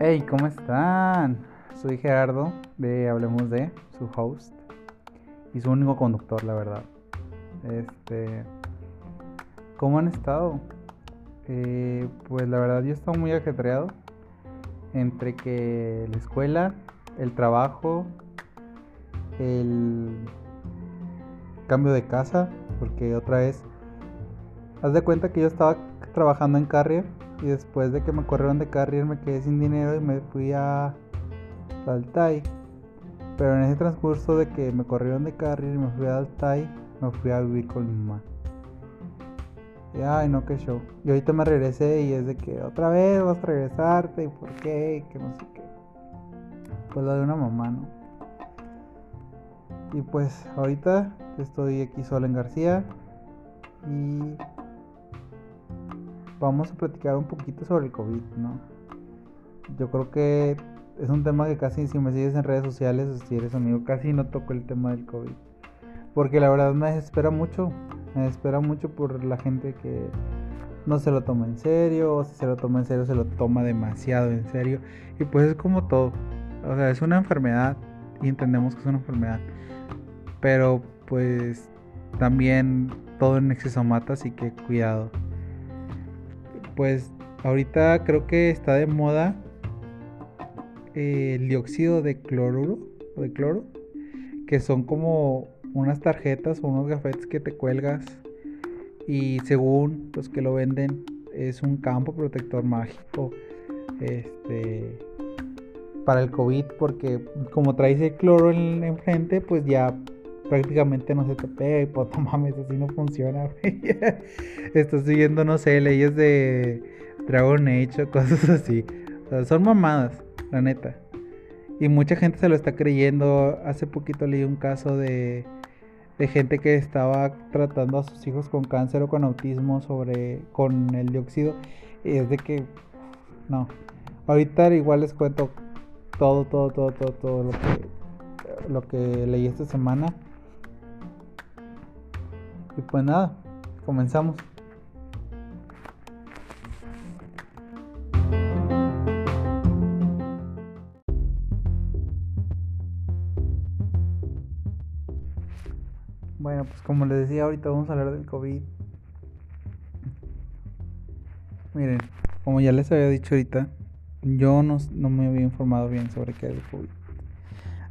Hey, ¿cómo están? Soy Gerardo de Hablemos de, su host y su único conductor, la verdad. Este, ¿cómo han estado? Eh, pues la verdad yo he estado muy ajetreado entre que la escuela, el trabajo, el cambio de casa, porque otra vez, haz de cuenta que yo estaba trabajando en Carrier y después de que me corrieron de Carrier me quedé sin dinero y me fui a Altai. Pero en ese transcurso de que me corrieron de Carrier y me fui a Altai, me fui a vivir con mi mamá. Y ay, no, qué show. Y ahorita me regresé y es de que otra vez vas a regresarte y por qué, y que no sé qué. Pues lo de una mamá, ¿no? Y pues ahorita estoy aquí solo en García y vamos a platicar un poquito sobre el COVID, ¿no? Yo creo que es un tema que casi si me sigues en redes sociales o si eres amigo, casi no toco el tema del COVID. Porque la verdad me desespera mucho, me desespera mucho por la gente que no se lo toma en serio, o si se lo toma en serio se lo toma demasiado en serio. Y pues es como todo, o sea, es una enfermedad y entendemos que es una enfermedad. Pero pues también todo en exceso mata, así que cuidado pues ahorita creo que está de moda el dióxido de cloruro de cloro que son como unas tarjetas o unos gafetes que te cuelgas y según los que lo venden es un campo protector mágico este para el COVID porque como traes el cloro en, enfrente pues ya prácticamente no se te pega y pues no mames, así no funciona, Estás siguiendo, no sé, leyes de Dragon Age o cosas así. son mamadas, la neta. Y mucha gente se lo está creyendo. Hace poquito leí un caso de, de gente que estaba tratando a sus hijos con cáncer o con autismo sobre con el dióxido. Y es de que no. Ahorita igual les cuento todo, todo, todo, todo, todo lo que, lo que leí esta semana. Pues nada, comenzamos. Bueno, pues como les decía, ahorita vamos a hablar del COVID. Miren, como ya les había dicho ahorita, yo no, no me había informado bien sobre qué es el COVID.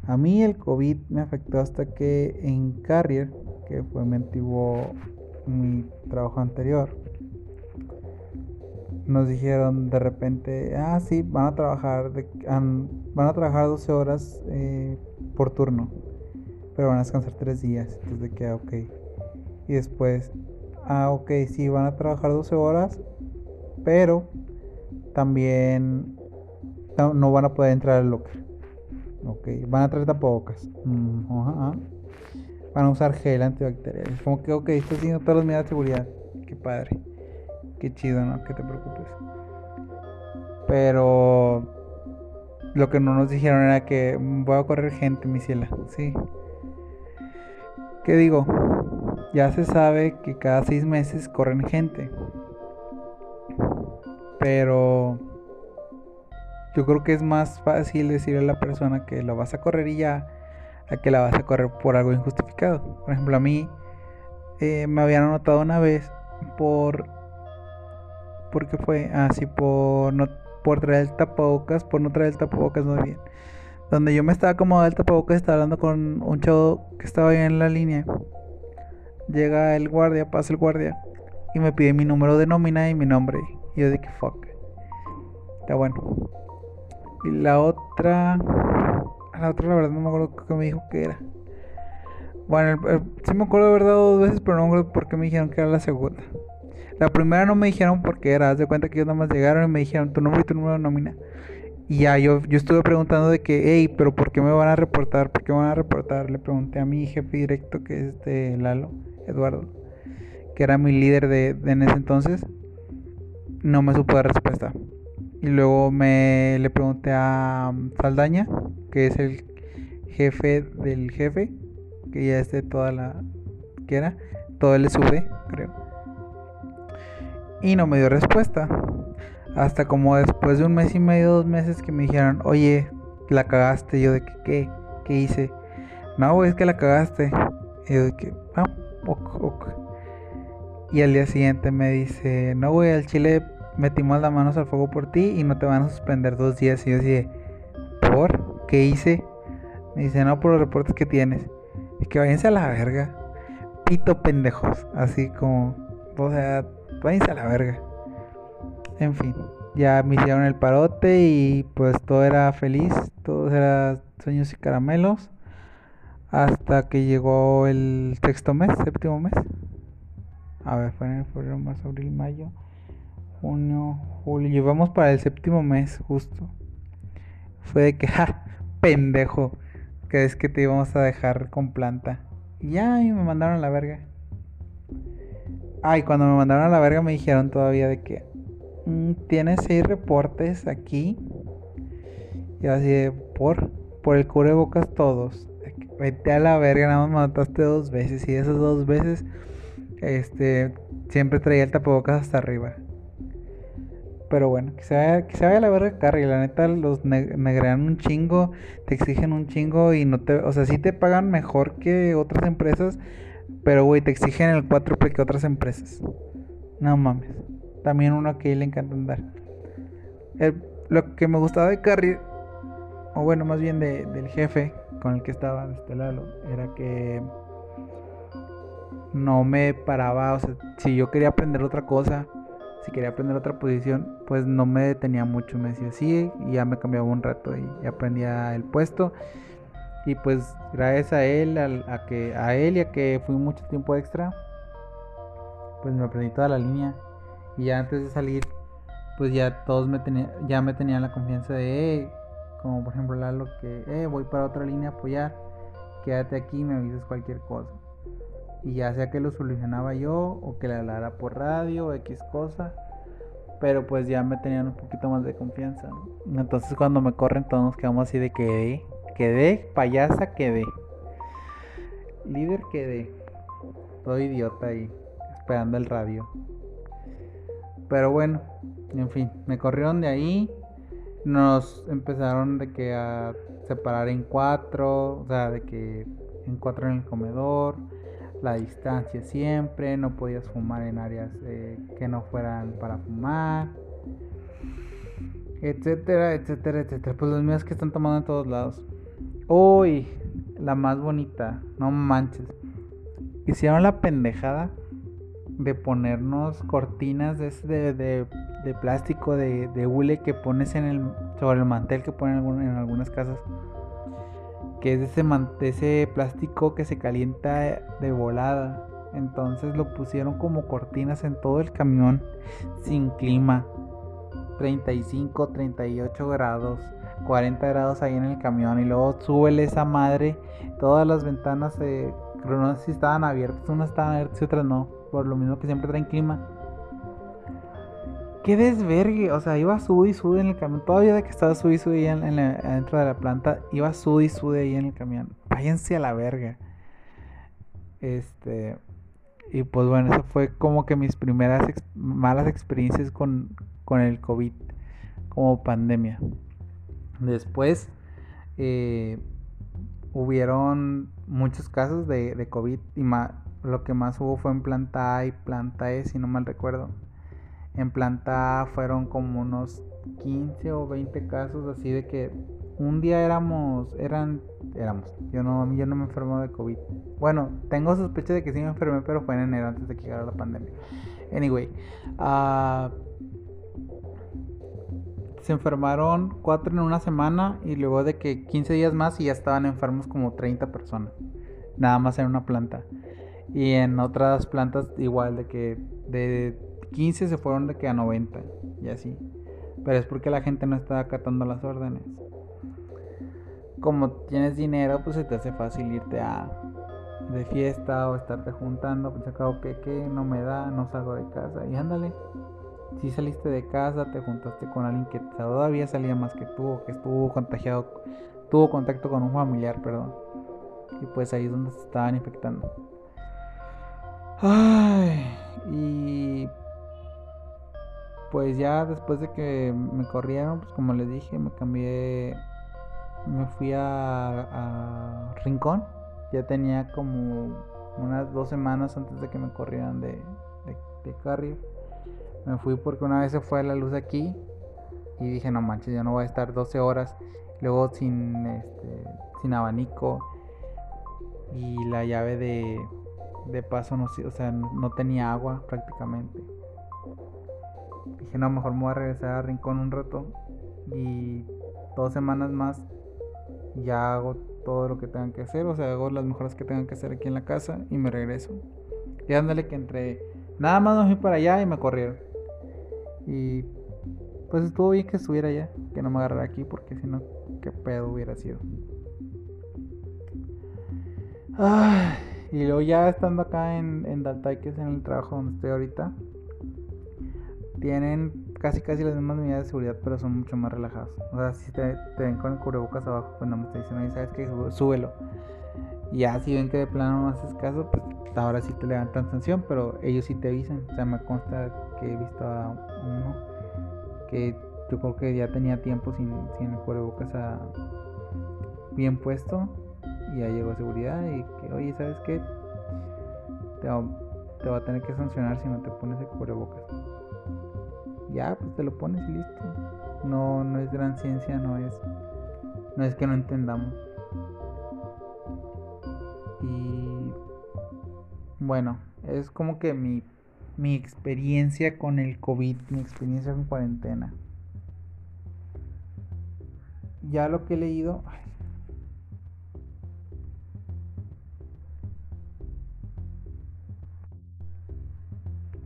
A mí el COVID me afectó hasta que en Carrier que fue mi antiguo, mi trabajo anterior, nos dijeron de repente, ah, sí, van a trabajar, van a trabajar 12 horas eh, por turno, pero van a descansar 3 días. Entonces, que, ok. Y después, ah, ok, sí, van a trabajar 12 horas, pero también no, van a poder entrar al locker. Ok, van a traer tapabocas. Mm, ajá van a usar gel antibacterial. Es como que, ok, estoy haciendo todas las medidas de seguridad. Qué padre. Qué chido, ¿no? Que te preocupes. Pero lo que no nos dijeron era que voy a correr gente, mi ciela. Sí. ¿Qué digo? Ya se sabe que cada seis meses corren gente. Pero yo creo que es más fácil decirle a la persona que lo vas a correr y ya a que la vas a correr por algo injustificado. Por ejemplo, a mí eh, me habían anotado una vez por... ¿Por qué fue? Ah, sí, por, no, por traer el tapabocas, por no traer el tapabocas muy bien. Donde yo me estaba acomodando el tapabocas, estaba hablando con un chavo que estaba ahí en la línea. Llega el guardia, pasa el guardia y me pide mi número de nómina y mi nombre. Y yo dije, fuck. Está bueno. Y la otra la otra, la verdad, no me acuerdo qué me dijo que era. Bueno, sí me acuerdo de haber dado dos veces, pero no me acuerdo por qué me dijeron que era la segunda. La primera no me dijeron por qué era. Haz de cuenta que ellos nada más llegaron y me dijeron tu nombre y tu número de nómina. Y ya yo, yo estuve preguntando de que, hey, pero ¿por qué me van a reportar? ¿Por qué me van a reportar? Le pregunté a mi jefe directo, que es de Lalo, Eduardo, que era mi líder de, de en ese entonces. No me supo dar respuesta. Y luego me le pregunté a Saldaña, que es el jefe del jefe, que ya es de toda la. que era, todo el SUV, creo. Y no me dio respuesta. Hasta como después de un mes y medio, dos meses que me dijeron, oye, la cagaste. yo de que, ¿qué? ¿Qué hice? No, es que la cagaste. Y yo de que, ah, ok, ok. Y al día siguiente me dice, no, güey, al chile metimos las manos al fuego por ti y no te van a suspender dos días. Y yo decía, ¿por? ¿Qué hice? Me dice, no, por los reportes que tienes. Es que váyanse a la verga. Pito pendejos. Así como, o sea, váyanse a la verga. En fin, ya me hicieron el parote y pues todo era feliz. Todo era sueños y caramelos. Hasta que llegó el sexto mes, séptimo mes. A ver, fue en el febrero, marzo, abril, mayo junio, julio. Llevamos para el séptimo mes, justo. Fue de que, ja, pendejo. Que es que te íbamos a dejar con planta. Y ya, y me mandaron a la verga. Ay, cuando me mandaron a la verga me dijeron todavía de que mm, tienes seis reportes aquí. Y así de, por, por el cubrebocas todos. Vete a la verga, nada más mataste dos veces. Y esas dos veces, este, siempre traía el tapabocas hasta arriba. Pero bueno, que se vaya, que a la verga Carry. La neta, los negrean un chingo, te exigen un chingo y no te. O sea, sí te pagan mejor que otras empresas, pero güey, te exigen el 4 que otras empresas. No mames. También uno que le encanta andar. lo que me gustaba de Carry, o bueno, más bien de, del jefe con el que estaba, este Lalo, era que no me paraba. O sea, si yo quería aprender otra cosa si quería aprender otra posición, pues no me detenía mucho, me decía sí y ya me cambiaba un rato y, aprendía el puesto. Y pues gracias a él, a, que, a él y a que fui mucho tiempo extra, pues me aprendí toda la línea. Y ya antes de salir, pues ya todos me tenían, ya me tenían la confianza de, eh, como por ejemplo Lalo, que eh, voy para otra línea a apoyar, quédate aquí y me avisas cualquier cosa y ya sea que lo solucionaba yo o que le hablara por radio o X cosa, pero pues ya me tenían un poquito más de confianza. Entonces cuando me corren todos nos quedamos así de quedé, quedé, payasa quedé, líder quedé, todo idiota ahí, esperando el radio. Pero bueno, en fin, me corrieron de ahí, nos empezaron de que a separar en cuatro, o sea, de que en cuatro en el comedor la distancia siempre, no podías fumar en áreas eh, que no fueran para fumar, etcétera, etcétera, etcétera. Pues los míos que están tomando en todos lados. Uy, la más bonita, no manches. Hicieron la pendejada de ponernos cortinas de, de, de, plástico, de, de hule que pones en el, sobre el mantel que ponen en algunas casas que es ese, ese plástico que se calienta de volada. Entonces lo pusieron como cortinas en todo el camión sin clima. 35, 38 grados, 40 grados ahí en el camión y luego súbele esa madre. Todas las ventanas, eh, no sé si estaban abiertas, unas estaban abiertas y otras no, por lo mismo que siempre traen clima qué desvergue. O sea, iba sud y sud en el camión. Todavía de que estaba sud y sud en, dentro de la planta, iba sud y sud ahí en el camión. Váyanse a la verga. Este. Y pues bueno, eso fue como que mis primeras malas experiencias con, con el COVID como pandemia. Después eh, hubieron muchos casos de, de COVID y lo que más hubo fue en planta A y planta E, si no mal recuerdo. En planta fueron como unos 15 o 20 casos así de que un día éramos, eran, éramos, yo no, yo no me enfermo de COVID. Bueno, tengo sospecha de que sí me enfermé, pero fue en enero antes de que llegara la pandemia. Anyway, uh, se enfermaron cuatro en una semana y luego de que 15 días más y ya estaban enfermos como 30 personas. Nada más en una planta. Y en otras plantas igual de que de 15 se fueron de que a 90 y así. Pero es porque la gente no está acatando las órdenes. Como tienes dinero, pues se te hace fácil irte a de fiesta o estarte juntando. Pues acabo que, que no me da, no salgo de casa. Y ándale. Si saliste de casa, te juntaste con alguien que todavía salía más que tú, que estuvo contagiado, tuvo contacto con un familiar, perdón. Y pues ahí es donde se estaban infectando. Ay, pues ya después de que me corrieron, pues como les dije, me cambié, me fui a, Rincón. Ya tenía como unas dos semanas antes de que me corrieran de, de, Carrier. Me fui porque una vez se fue la luz aquí y dije, no manches, yo no voy a estar 12 horas. Luego sin, este, sin abanico y la llave de, de paso no, o sea, no tenía agua prácticamente. Dije, no, mejor me voy a regresar a Rincón un rato y dos semanas más ya hago todo lo que tengan que hacer, o sea, hago las mejoras que tengan que hacer aquí en la casa y me regreso. Y ándale que entre nada más me fui para allá y me corrieron. Y pues estuvo bien que estuviera allá, que no me agarrara aquí porque si no, qué pedo hubiera sido. y luego ya estando acá en, en Daltai, que es en el trabajo donde estoy ahorita, tienen casi casi las mismas medidas de seguridad, pero son mucho más relajados. O sea, si te, ven con el cubrebocas abajo, pues no te dicen, oye, ¿sabes qué? Súbelo. Y ya si ven que de plano no haces caso, pues ahora sí te levantan sanción, pero ellos sí te avisan. O sea, me consta que he visto a uno que yo creo que ya tenía tiempo sin, sin el cubrebocas a, bien puesto y ya llegó seguridad y que, oye, ¿sabes qué? Te va, te va a tener que sancionar si no te pones el cubrebocas. Ya, pues te lo pones y listo. No, no es gran ciencia, no es, no es que no entendamos. Y bueno, es como que mi, mi experiencia con el COVID, mi experiencia con cuarentena. Ya lo que he leído,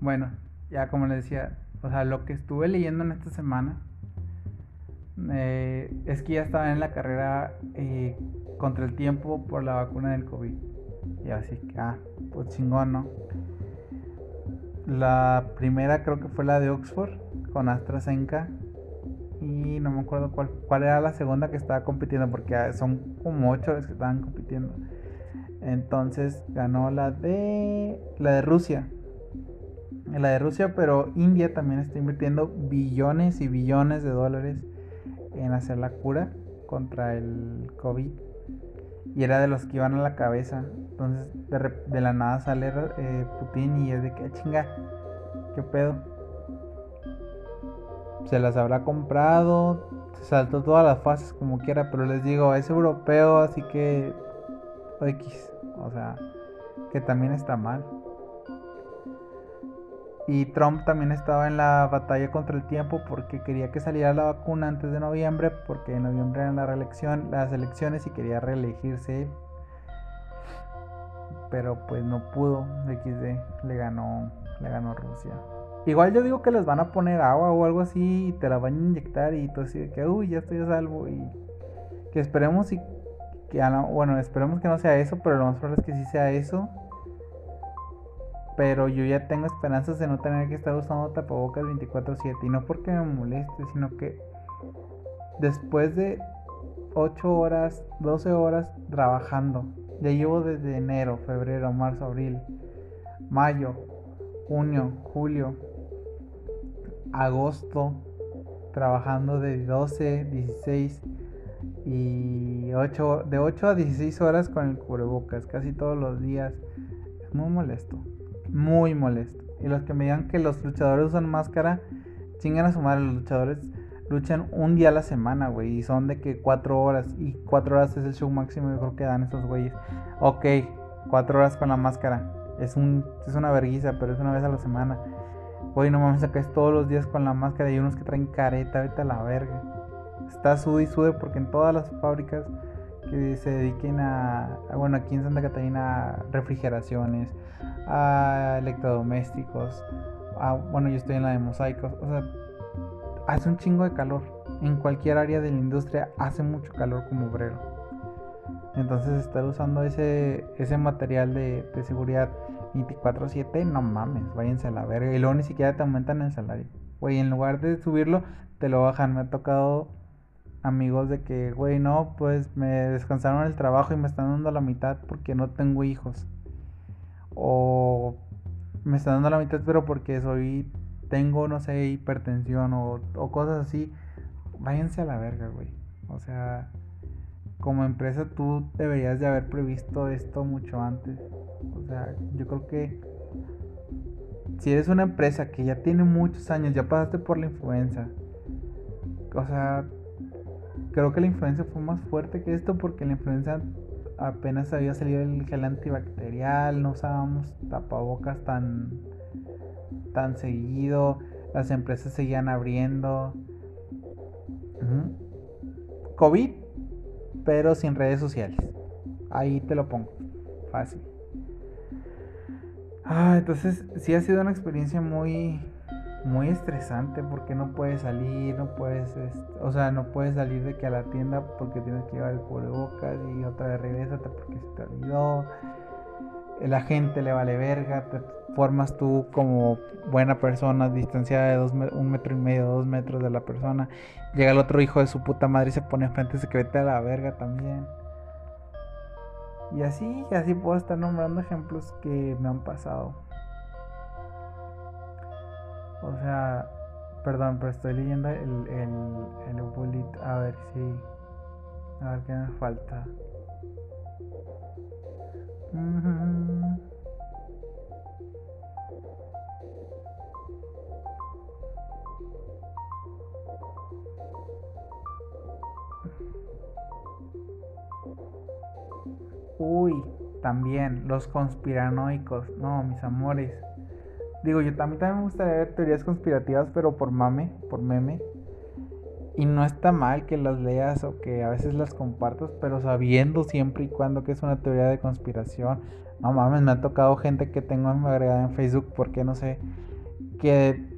Bueno, ya como les decía, o sea, lo que estuve leyendo en esta semana eh, es que ya estaba en la carrera eh, contra el tiempo por la vacuna del COVID. Y así que, ah, pues chingón, ¿no? La primera creo que fue la de Oxford con AstraZeneca. Y no me acuerdo cuál, cuál era la segunda que estaba compitiendo, porque ah, son como ocho las que estaban compitiendo. Entonces ganó la de la de Rusia la de Rusia, pero India también está invirtiendo billones y billones de dólares en hacer la cura contra el COVID. Y era de los que iban a la cabeza. Entonces, de, la nada sale eh, Putin y es de que ah, chinga, qué pedo. Se las habrá comprado, se saltó todas las fases como quiera, pero les digo, es europeo, así que X, o sea, que también está mal. Y Trump también estaba en la batalla contra el tiempo porque quería que saliera la vacuna antes de noviembre, porque en noviembre eran la reelección, las elecciones y quería reelegirse. Pero pues no pudo, XD le ganó, le ganó Rusia. Igual yo digo que les van a poner agua o algo así y te la van a inyectar y tú así que uy, ya estoy a salvo y que esperemos y que bueno, esperemos que no sea eso, pero lo más probable es que sí sea eso pero yo ya tengo esperanzas de no tener que estar usando tapabocas 24/7 y no porque me moleste, sino que después de 8 horas, 12 horas trabajando, ya llevo desde enero, febrero, marzo, abril, mayo, junio, julio, agosto, trabajando de 12, 16 y 8, de 8 a 16 horas con el cubrebocas, casi todos los días. Es muy molesto muy molesto. Y los que me digan que los luchadores usan máscara, chingan a su madre. Los luchadores luchan un día a la semana, güey. Y son de que cuatro horas. Y cuatro horas es el show máximo, yo creo que dan esos güeyes. Ok, cuatro horas con la máscara. Es, un, es una vergüenza, pero es una vez a la semana. Güey, no mames, acá es todos los días con la máscara. Y unos que traen careta, vete a la verga. Está sude y sude porque en todas las fábricas se dediquen a, bueno, aquí en Santa Catarina, refrigeraciones, a electrodomésticos, a, bueno, yo estoy en la de mosaicos, o sea, hace un chingo de calor. En cualquier área de la industria hace mucho calor como obrero. Entonces estar usando ese, ese material de, de seguridad 24/7, no mames, váyanse a la verga. Y luego ni siquiera te aumentan el salario. Güey, en lugar de subirlo, te lo bajan. Me ha tocado amigos de que, güey, no, pues me descansaron el trabajo y me están dando la mitad porque no tengo hijos. O me están dando la mitad, pero porque soy tengo, no sé, hipertensión o, cosas así, váyanse a la verga, güey. O sea, como empresa tú deberías de haber previsto esto mucho antes. O sea, yo creo que si eres una empresa que ya tiene muchos años, ya pasaste por la influenza, o sea, creo que la influenza fue más fuerte que esto porque la influenza apenas había salido el gel antibacterial, no usábamos tapabocas tan, tan seguido, las empresas seguían abriendo. COVID, pero sin redes sociales. Ahí te lo pongo. Fácil. Ah, entonces sí ha sido una experiencia muy, muy estresante porque no puedes salir, no puedes, o sea, no puedes salir de que a la tienda porque tienes que llevar el cubrebocas y otra vez regresate porque se te olvidó. La gente le vale verga, te formas tú como buena persona, distanciada de dos, un metro y medio, dos metros de la persona. Llega el otro hijo de su puta madre y se pone enfrente, se que a la verga también. Y así, así puedo estar nombrando ejemplos que me han pasado. O sea, perdón, pero estoy leyendo el, el, el bullet. A ver si. A ver qué me falta. Uy, también los conspiranoicos. No, mis amores. Digo, yo también, también me gusta leer teorías conspirativas, pero por mame, por meme. Y no está mal que las leas o que a veces las compartas, pero sabiendo siempre y cuando que es una teoría de conspiración. No mames, me ha tocado gente que tengo agregada en Facebook, porque no sé, que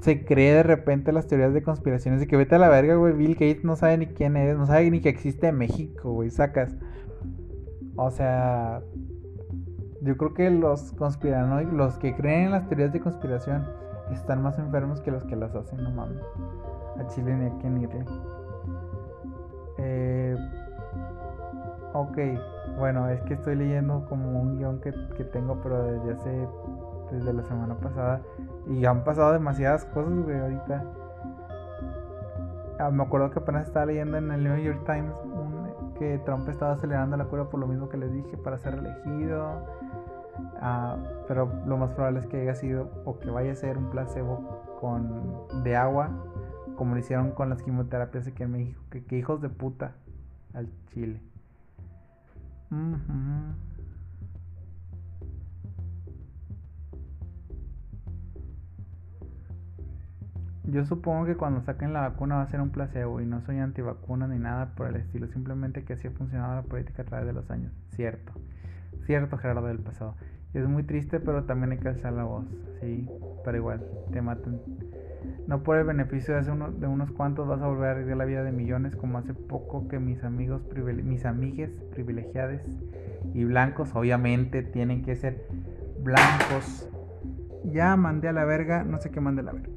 se cree de repente las teorías de conspiraciones de que vete a la verga, güey. Bill Gates no sabe ni quién es, no sabe ni que existe México, güey, sacas. O sea, yo creo que los conspiranoicos, los que creen en las teorías de conspiración, están más enfermos que los que las hacen, no mames. A Chile ni a quién irle. Eh, ok, bueno, es que estoy leyendo como un guion que, que tengo, pero desde hace, desde la semana pasada. Y han pasado demasiadas cosas, güey, ahorita. Ah, me acuerdo que apenas estaba leyendo en el New York Times que Trump estaba acelerando la cura por lo mismo que les dije para ser elegido. Ah, pero lo más probable es que haya sido o que vaya a ser un placebo con, de agua, como lo hicieron con las quimioterapias aquí en México. Que, hijos de puta al Chile. Yo supongo que cuando saquen la vacuna va a ser un placebo y no soy antivacuna ni nada por el estilo, simplemente que así ha funcionado la política a través de los años. Cierto, cierto Gerardo del pasado. Es muy triste, pero también hay que alzar la voz, sí, pero igual, te matan. No por el beneficio de, uno, de unos cuantos vas a volver a arriesgar la vida de millones, como hace poco que mis amigos, mis amigues privilegiados y blancos, obviamente tienen que ser blancos. Ya mandé a la verga, no sé qué mandé a la verga.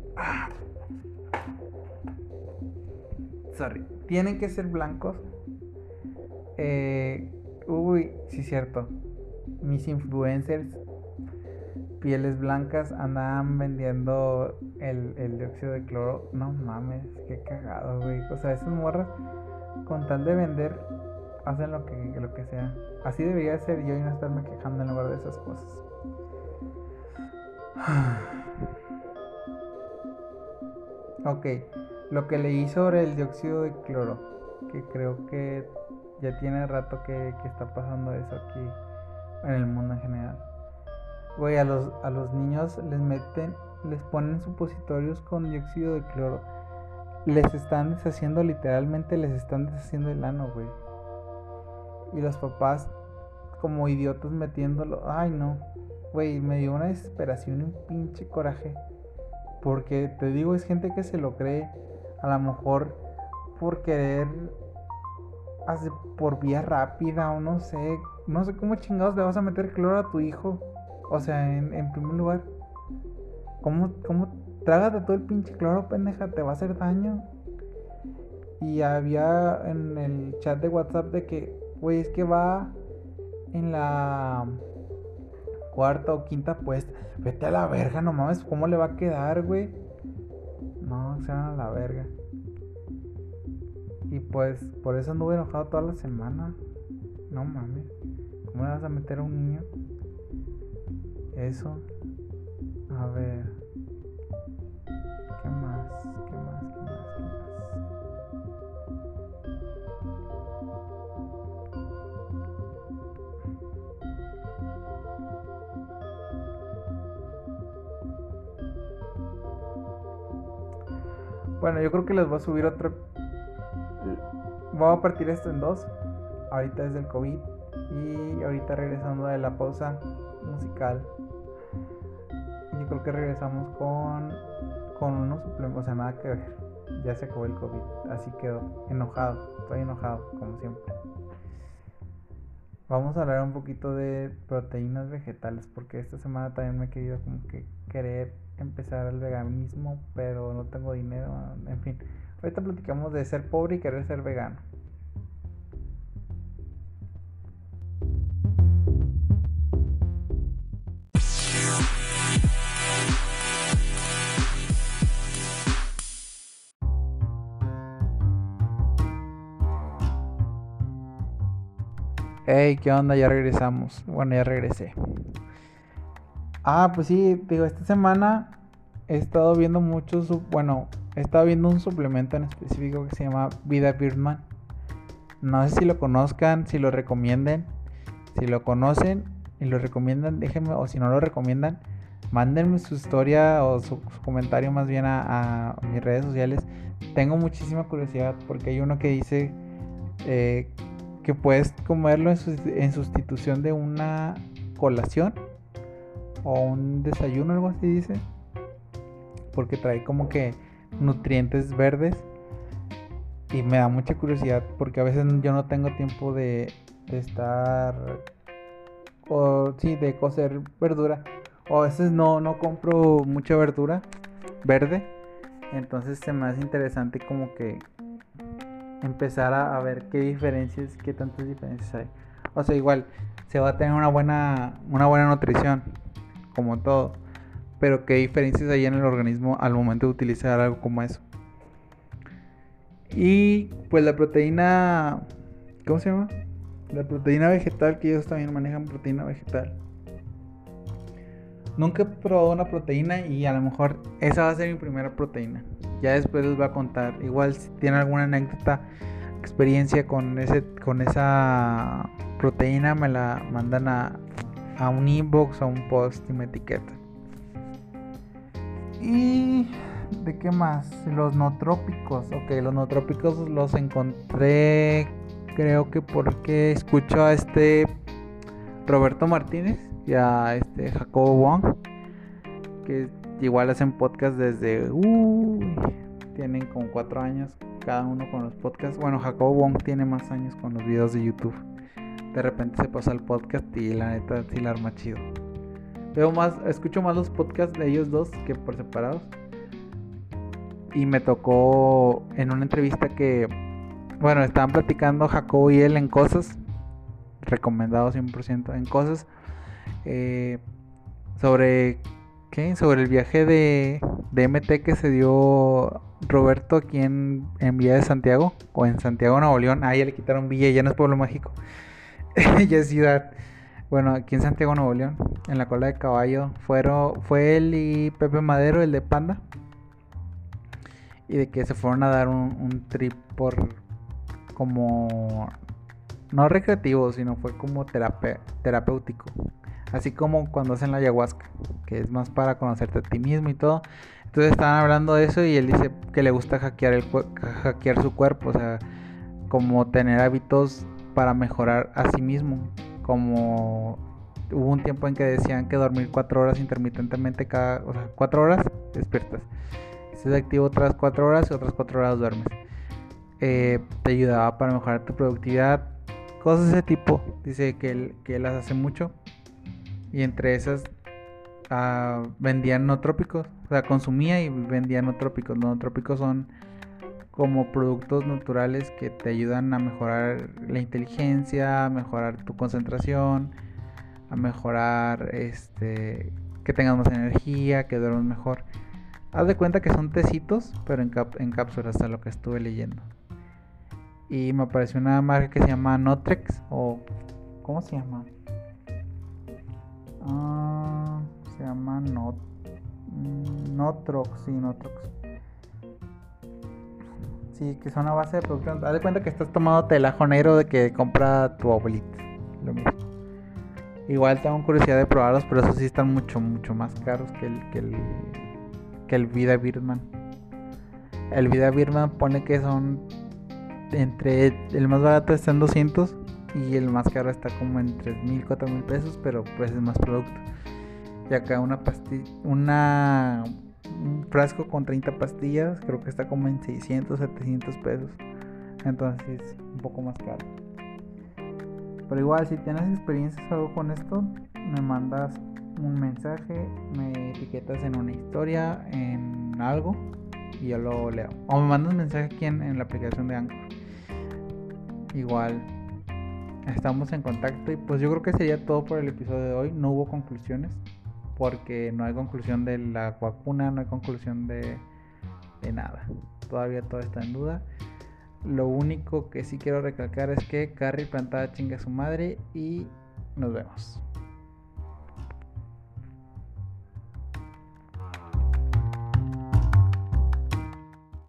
sorry, tienen que ser blancos. Eh, uy, sí, cierto. Mis influencers, pieles blancas, andaban vendiendo el, el dióxido de cloro. No mames, qué cagado, güey. O sea, esas morras, con tal de vender, hacen lo que, lo que sea. Así debería ser yo y no estarme quejando en lugar de esas cosas. ok. Lo que leí sobre el dióxido de cloro, que creo que ya tiene rato que, está pasando eso aquí en el mundo en general. Güey, a los, a los niños les meten, les ponen supositorios con dióxido de cloro. Les están deshaciendo, literalmente les están deshaciendo el ano, güey. Y los papás, como idiotas, metiéndolo. Ay, no. Güey, me dio una desesperación y un pinche coraje. Porque te digo, es gente que se lo cree a lo mejor por querer por vía rápida o no sé, no sé cómo chingados le vas a meter cloro a tu hijo. O sea, en, primer lugar, ¿cómo, cómo trágate todo el pinche cloro, pendeja? Te va a hacer daño. Y había en el chat de WhatsApp de que, güey, es que va en la. cuarta o quinta puesta. Vete a la verga, no mames, ¿cómo le va a quedar, güey? No, se van a la verga. Y pues por eso anduve enojado toda la semana. No mames. ¿Cómo le vas a meter a un niño? Eso. A ver. ¿Qué más? ¿Qué más? ¿Qué más? ¿Qué más? Bueno, yo creo que les voy a subir otro. Voy a partir esto en dos. Ahorita es del COVID. Y ahorita regresando de la pausa musical. Yo creo que regresamos con, con unos suplementos. O sea, nada que ver. Ya se acabó el COVID. Así quedó. Enojado. Estoy enojado, como siempre. Vamos a hablar un poquito de proteínas vegetales. Porque esta semana también me he querido como que querer empezar el veganismo, pero no tengo dinero, en fin. Ahorita platicamos de ser pobre y querer ser vegano. Hey, ¿qué onda? Ya regresamos. Bueno, ya regresé. Ah, pues sí, digo, esta semana he estado viendo muchos, bueno, he estado viendo un suplemento en específico que se llama Vida Birdman. No sé si lo conozcan, si lo recomienden. Si lo conocen y lo recomiendan, déjenme, o si no lo recomiendan, mándenme su historia o su, comentario más bien a, mis redes sociales. Tengo muchísima curiosidad porque hay uno que dice eh, que puedes comerlo en sustitución de una colación o un desayuno, algo así dice. Porque trae como que nutrientes verdes. Y me da mucha curiosidad porque a veces yo no tengo tiempo de, estar... O sí, de cocer verdura. O a veces no, no compro mucha verdura verde. Entonces se me hace interesante como que empezar a, a, ver qué diferencias, qué tantas diferencias hay. O sea, igual se va a tener una buena, una buena nutrición como todo. Pero qué diferencias hay en el organismo al momento de utilizar algo como eso. Y pues la proteína, ¿cómo se llama? La proteína vegetal, que ellos también manejan proteína vegetal. Nunca he probado una proteína y a lo mejor esa va a ser mi primera proteína. Ya después les voy a contar. Igual si tienen alguna anécdota, experiencia con ese, con esa proteína, me la mandan a a un inbox o un post y me etiqueta Y de qué más? Los no trópicos. Ok, los no trópicos los encontré. Creo que porque escucho a este Roberto Martínez y a este Jacobo Wong. Que igual hacen podcast desde. tienen como cuatro años cada uno con los podcasts. Bueno, Jacobo Wong tiene más años con los videos de YouTube de repente se pasa el podcast y la neta sí la arma chido. Veo más, escucho más los podcasts de ellos dos que por separados. Y me tocó en una entrevista que, bueno, estaban platicando Jacobo y él en cosas, recomendado 100% en cosas, eh, sobre, ¿qué? Sobre el viaje de, de MT que se dio Roberto aquí en, en Villa de Santiago, o en Santiago, Nuevo León. Ah, ya le quitaron Villa, ya no es Pueblo Mágico. ya es ciudad. Bueno, aquí en Santiago, Nuevo León, en la cola de caballo, fueron, fue él y Pepe Madero, el de Panda. Y de que se fueron a dar un, trip por como no recreativo, sino fue como terapéutico. Así como cuando hacen la ayahuasca, que es más para conocerte a ti mismo y todo. Entonces estaban hablando de eso y él dice que le gusta hackear, el, hackear su cuerpo, o sea, como tener hábitos para mejorar a sí mismo. Como hubo un tiempo en que decían que dormir cuatro horas intermitentemente cada, o sea, cuatro horas despiertas. Estás activo otras cuatro horas y otras cuatro horas duermes. Eh, te ayudaba para mejorar tu productividad. Cosas de ese tipo. Dice que él, que las hace mucho. Y entre esas uh, vendían no trópicos. O sea, consumía y vendía no trópicos. No trópicos son como productos naturales que te ayudan a mejorar la inteligencia, a mejorar tu concentración, a mejorar este que tengas más energía, que duermas mejor. Haz de cuenta que son tecitos, pero en, cápsulas, hasta lo que estuve leyendo. Y me apareció una marca que se llama Notrex o ¿cómo se llama? Ah, se llama Not mm, Notrox, sí, Notrox. Sí, que son a base de producción. Haz de cuenta que estás tomando telajo negro de que compra tu abuelita. Lo mismo. Igual tengo curiosidad de probarlos, pero esos sí están mucho, mucho más caros que el, que el, que el Vida Birman. El Vida Birman pone que son entre el más barato está en 200 y el más caro está como en 3.000, 4.000 pesos, pero pues es más producto. Y acá una pastilla, una, un frasco con 30 pastillas, creo que está como en 600, 700 pesos. Entonces es un poco más caro. Pero igual, si tienes experiencias algo con esto, me mandas un mensaje, me etiquetas en una historia, en algo, y yo lo leo. O me mandas un mensaje aquí en, la aplicación de Anchor. Igual, estamos en contacto y pues yo creo que sería todo por el episodio de hoy. No hubo conclusiones porque no hay conclusión de la vacuna, no hay conclusión de, de nada. Todavía todo está en duda. Lo único que sí quiero recalcar es que Carrie plantada chinga a su madre y nos vemos.